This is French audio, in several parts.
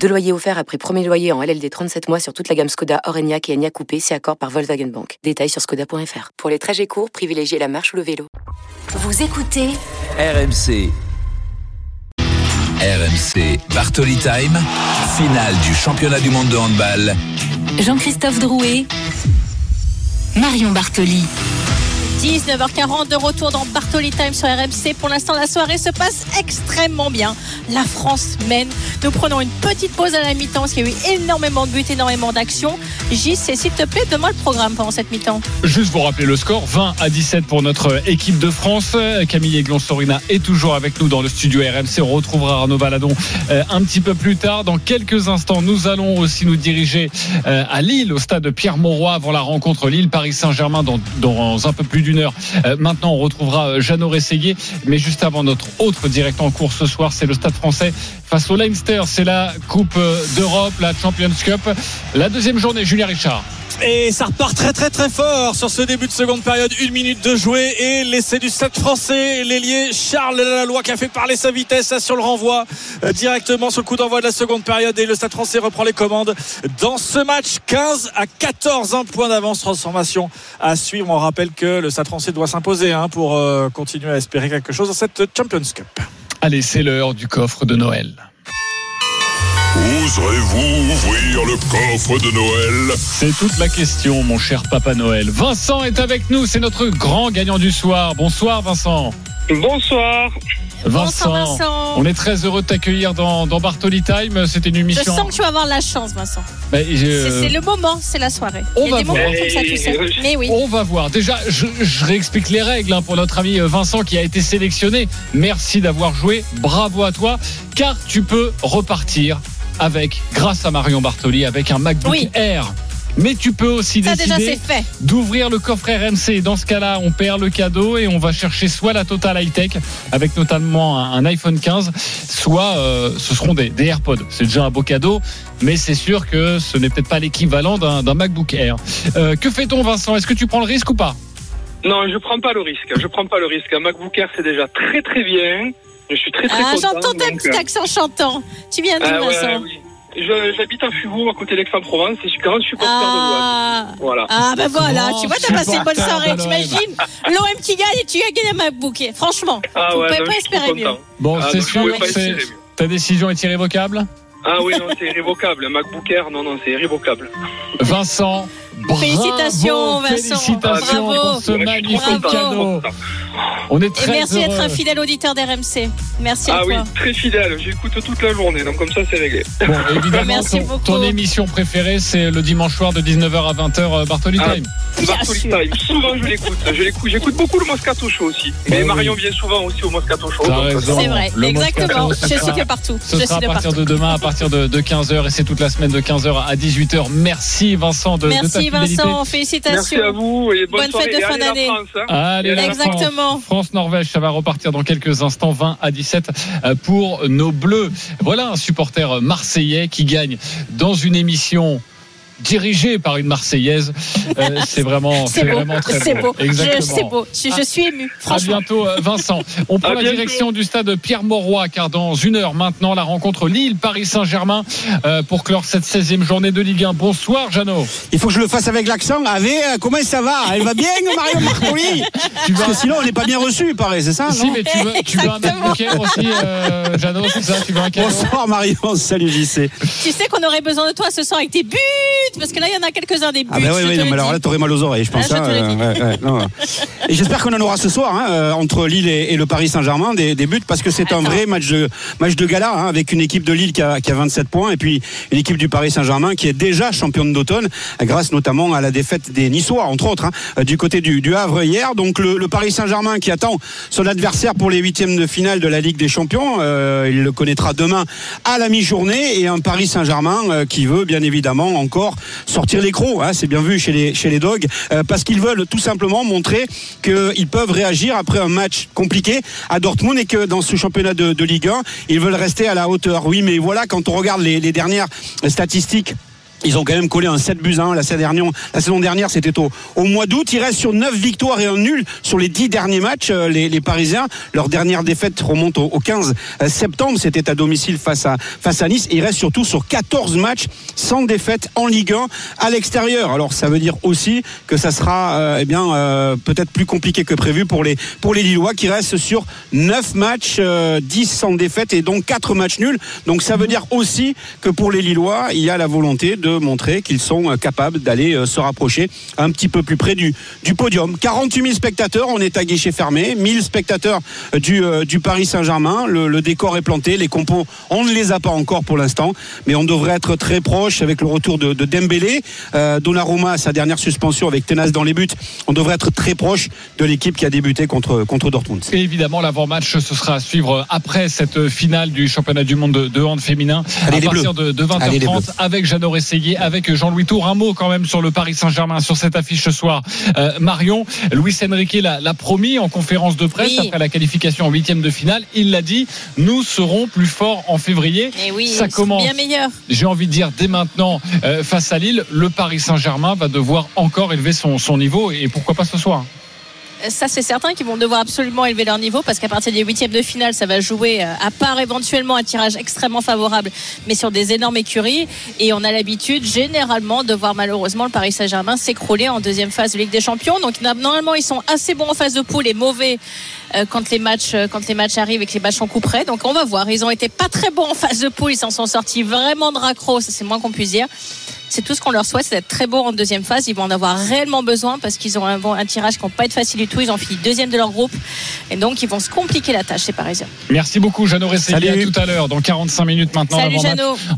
Deux loyers offerts après premier loyer en LLD 37 mois sur toute la gamme Skoda, Orenia et Enya Coupé, c'est accord par Volkswagen Bank. Détails sur skoda.fr. Pour les trajets courts, privilégiez la marche ou le vélo. Vous écoutez RMC. RMC Bartoli Time, finale du championnat du monde de handball. Jean-Christophe Drouet, Marion Bartoli. 19h40 de retour dans Bartoli Time sur RMC. Pour l'instant, la soirée se passe extrêmement bien. La France mène. Nous prenons une petite pause à la mi-temps parce qu'il y a eu énormément de buts, énormément d'actions. Gis, s'il te plaît, donne-moi le programme pendant cette mi-temps. Juste vous rappeler le score 20 à 17 pour notre équipe de France. Camille Eglon-Sorina est toujours avec nous dans le studio RMC. On retrouvera Arnaud Valadon euh, un petit peu plus tard. Dans quelques instants, nous allons aussi nous diriger euh, à Lille, au stade Pierre-Mauroy, avant la rencontre Lille-Paris Saint-Germain dans un peu plus Euh, maintenant, on retrouvera Jeannot Rességuier. Mais juste avant notre autre direct en cours ce soir, c'est le stade français face au Leinster. C'est la Coupe d'Europe, la Champions Cup. La deuxième journée, Julien Richard. Et ça repart très très très fort sur ce début de seconde période. Une minute de jouer et l'essai du 7 français. L'ailier Charles Laloy qui a fait parler sa vitesse sur le renvoi euh, directement sur le coup d'envoi de la seconde période. Et le Stade français reprend les commandes dans ce match. 15 à 14, un point d'avance. Transformation à suivre. On rappelle que le Stade français doit s'imposer hein, pour euh, continuer à espérer quelque chose dans cette Champions Cup. Allez, c'est l'heure du coffre de Noël. Oserez-vous ouvrir le coffre de Noël? C'est toute la question, mon cher Papa Noël. Vincent est avec nous, c'est notre grand gagnant du soir. Bonsoir, Vincent. Bonsoir. Vincent, on est très heureux de t'accueillir dans, dans Bartoli Time. C'était une Je émission. sens que tu vas avoir la chance, Vincent. Bah, je- C'est le moment, c'est la soirée. on Il y a va des moments voir. comme ça, tu sais. Mais oui. On va voir. Déjà, je, je réexplique les règles hein, pour notre ami Vincent qui a été sélectionné. Merci d'avoir joué. Bravo à toi. Car tu peux repartir avec, grâce à Marion Bartoli, avec un MacBook Oui. Air. Mais tu peux aussi Ça, décider d'ouvrir le coffre RMC. Dans ce cas-là, on perd le cadeau et on va chercher soit la Total High Tech avec notamment un, iPhone 15, soit euh, ce seront des, des AirPods. C'est déjà un beau cadeau, mais c'est sûr que ce n'est peut-être pas l'équivalent d'un d'un MacBook Air. Euh, que fait-on, Vincent? Est-ce que tu prends le risque ou pas? Non, je prends pas le risque. Je prends pas le risque. Un MacBook Air, c'est déjà très très bien. Je suis très très Ah, content. j'entends ta donc, petit euh, accent chantant. Tu viens d'où, ah ouais, Vincent? oui. Je- J'habite à Fuveau, à côté d'Aix-en-Provence, et je suis grand supporter de l'OM. Ah, Voilà. ah bah voilà, tu vois, t'as passé une bonne soirée, t'imagines L'OM qui gagne et tu as gagné un MacBook. Franchement, Ah vous ouais, pouvez non, pas trop espérer mieux. content. Bon, Ah, c'est sûr pouvais pas que c'est- espérer mieux. ta décision est irrévocable Ah oui, non, c'est irrévocable. Un MacBook Air, non, non, c'est irrévocable. Vincent, bravo, Félicitations, Vincent. Félicitations Bravo. pour ce magnifique Bravo. cadeau. On est Et très merci d'être un fidèle auditeur d'RMC. Merci à Ah oui, toi. très fidèle. J'écoute toute la journée, donc comme ça, c'est réglé. Bon, évidemment, Merci ton, beaucoup. ton émission préférée, c'est le dimanche soir de 19h à 20h, euh, Bartoli Ah. Time. Bartoli. Time. Souvent, je l'écoute. Je l'écoute. J'écoute beaucoup le Moscato Show aussi. Mais Ah oui. Marion vient souvent aussi au Moscato Show. C'est vrai, Le exactement. Moscato, Je suis de partout. Ce Je sera à partir partout. de demain, à partir de, de 15h, et c'est toute la semaine de 15h à 18h. Merci Vincent de, de ta Merci. Vincent, Merci félicitations. à vous et bonne, Bonne soirée. fête de Et fin d'année. France, hein. Exactement. France. France-Norvège, ça va repartir dans quelques instants, 20 à 17 euh, pour nos Bleus. Voilà un supporter marseillais qui gagne dans une émission dirigée par une Marseillaise. Euh, c'est vraiment, C'est beau, vraiment très beau. Je- Exactement. C'est beau. Je, je suis ému, À bientôt, euh, Vincent. On prend À la direction du stade Pierre-Mauroy, car dans une heure maintenant, la rencontre Lille-Paris-Saint-Germain euh, pour clore cette 16e journée de Ligue 1. Bonsoir, Jeannot. Il faut que je le fasse avec l'accent. Euh, comment ça va? Elle va bien, Marion Marcoli? Tu Parce que sinon, on n'est pas bien reçu, il paraît, c'est ça Si, non? mais tu veux, tu veux un Air aussi, euh, Jeannot, c'est ça? Tu veux un cadeau Bonsoir Marion, salut JC. Tu sais qu'on aurait besoin de toi ce soir avec tes buts, parce que là, il y en a quelques-uns des buts. Ah ben oui, oui, non, mais alors là, t'aurais mal aux oreilles, je pense. Ah, je hein, dis. ouais, ouais, non. Et j'espère qu'on en aura ce soir, hein, euh, entre Lille et, et le Paris Saint-Germain, des, des buts, parce que c'est un vrai match de, match de gala, hein, avec une équipe de Lille qui a, qui a 27 points, et puis une équipe du Paris Saint-Germain qui est déjà championne d'automne, grâce notamment à la défaite des Niçois, entre autres, hein, euh, du côté du, du Havre hier. Donc le, le Paris Saint-Germain qui attend son adversaire pour les huitièmes de finale de la Ligue des Champions, euh, il le connaîtra demain à la mi-journée, et un Paris Saint-Germain euh, qui veut bien évidemment encore sortir les crocs. Hein, c'est bien vu chez les dogs euh, parce qu'ils veulent tout simplement montrer qu'ils peuvent réagir après un match compliqué à Dortmund et que dans ce championnat de, Ligue 1, ils veulent rester à la hauteur. Oui, mais voilà, quand on regarde les dernières statistiques ils ont quand même collé un 7 buts 1 la saison dernière. C'était au, au mois d'août. Il reste sur 9 victoires et un nul sur les 10 derniers matchs. euh, Les, les Parisiens, leur dernière défaite remonte au, au 15 septembre. C'était à domicile face à, face à Nice. Et il reste surtout sur 14 matchs sans défaite en Ligue 1 à l'extérieur. Alors ça veut dire aussi que ça sera euh, eh bien euh, peut-être plus compliqué que prévu pour les pour les Lillois qui restent sur 9 matchs, euh, 10 sans défaite et donc 4 matchs nuls. Donc ça veut dire aussi que pour les Lillois, il y a la volonté de montrer qu'ils sont euh, capables d'aller euh, se rapprocher un petit peu plus près du, du podium. 48 000 spectateurs, on est à guichet fermé, 1000 spectateurs euh, du, du Paris Saint-Germain. Le, le décor est planté, les compos, on ne les a pas encore pour l'instant, mais on devrait être très proche avec le retour de, de Dembélé. Euh, Donnarumma, sa dernière suspension avec Tenas dans les buts, on devrait être très proche de l'équipe qui a débuté contre, contre Dortmund. Et évidemment, l'avant-match, ce sera à suivre après cette finale du championnat du monde de, de hand féminin Allez, à partir de, de Allez, les 20h30 Bleus. avec Jeannot Avec Jean-Louis Tour. Un mot quand même sur le Paris Saint-Germain, sur cette affiche ce soir. Euh, Marion, Luis Enrique l'a promis en conférence de presse Oui. après la qualification en huitième de finale. Il l'a dit, nous serons plus forts en février. Et oui, Ça commence. bien meilleur. J'ai envie de dire dès maintenant euh, face à Lille, le Paris Saint-Germain va devoir encore élever son, son niveau et pourquoi pas ce soir. Ça, c'est certain qu'ils vont devoir absolument élever leur niveau parce qu'à partir des huitièmes de finale, ça va jouer, euh, à part éventuellement un tirage extrêmement favorable, mais sur des énormes écuries. Et on a l'habitude, généralement, de voir malheureusement le Paris Saint-Germain s'écrouler en deuxième phase de Ligue des Champions. Donc, normalement, ils sont assez bons en phase de poule et mauvais quand les matchs, euh, quand les matchs arrivent et que les matchs sont couperés. Donc, on va voir. Ils ont été pas très bons en phase de poule. Ils s'en sont sortis vraiment de raccro. Ça, c'est le moins qu'on puisse dire. C'est tout ce qu'on leur souhaite, c'est d'être très beau en deuxième phase. Ils vont en avoir réellement besoin parce qu'ils ont un, bon- un tirage qui ne va pas être facile du tout. Ils ont fini deuxième de leur groupe. Et donc, ils vont se compliquer la tâche, ces Parisiens. Merci beaucoup, Jeannot Rességuier. À tout à l'heure, dans 45 minutes maintenant. Salut.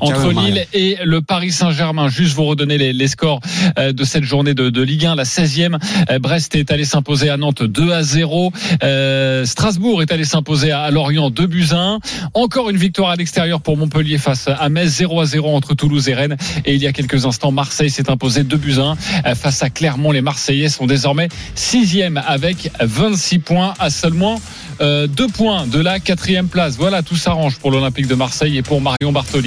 Entre Ciao, Lille Maria. et le Paris Saint-Germain. Juste vous redonner les, les scores euh, de cette journée de, de Ligue 1, la 16e. Euh, Brest est allé s'imposer à Nantes 2 à 0. Euh, Strasbourg est allé s'imposer à, Lorient 2 buts à 1. Encore une victoire à l'extérieur pour Montpellier face à Metz 0 à 0 entre Toulouse et Rennes. Et il y a quelques instants, Marseille s'est imposé 2 buts à 1 euh, face à Clermont. Les Marseillais sont désormais 6e avec 26 points à seulement euh, deux points de la quatrième place. Voilà, tout s'arrange pour l'Olympique de Marseille et pour Marion Bartoli.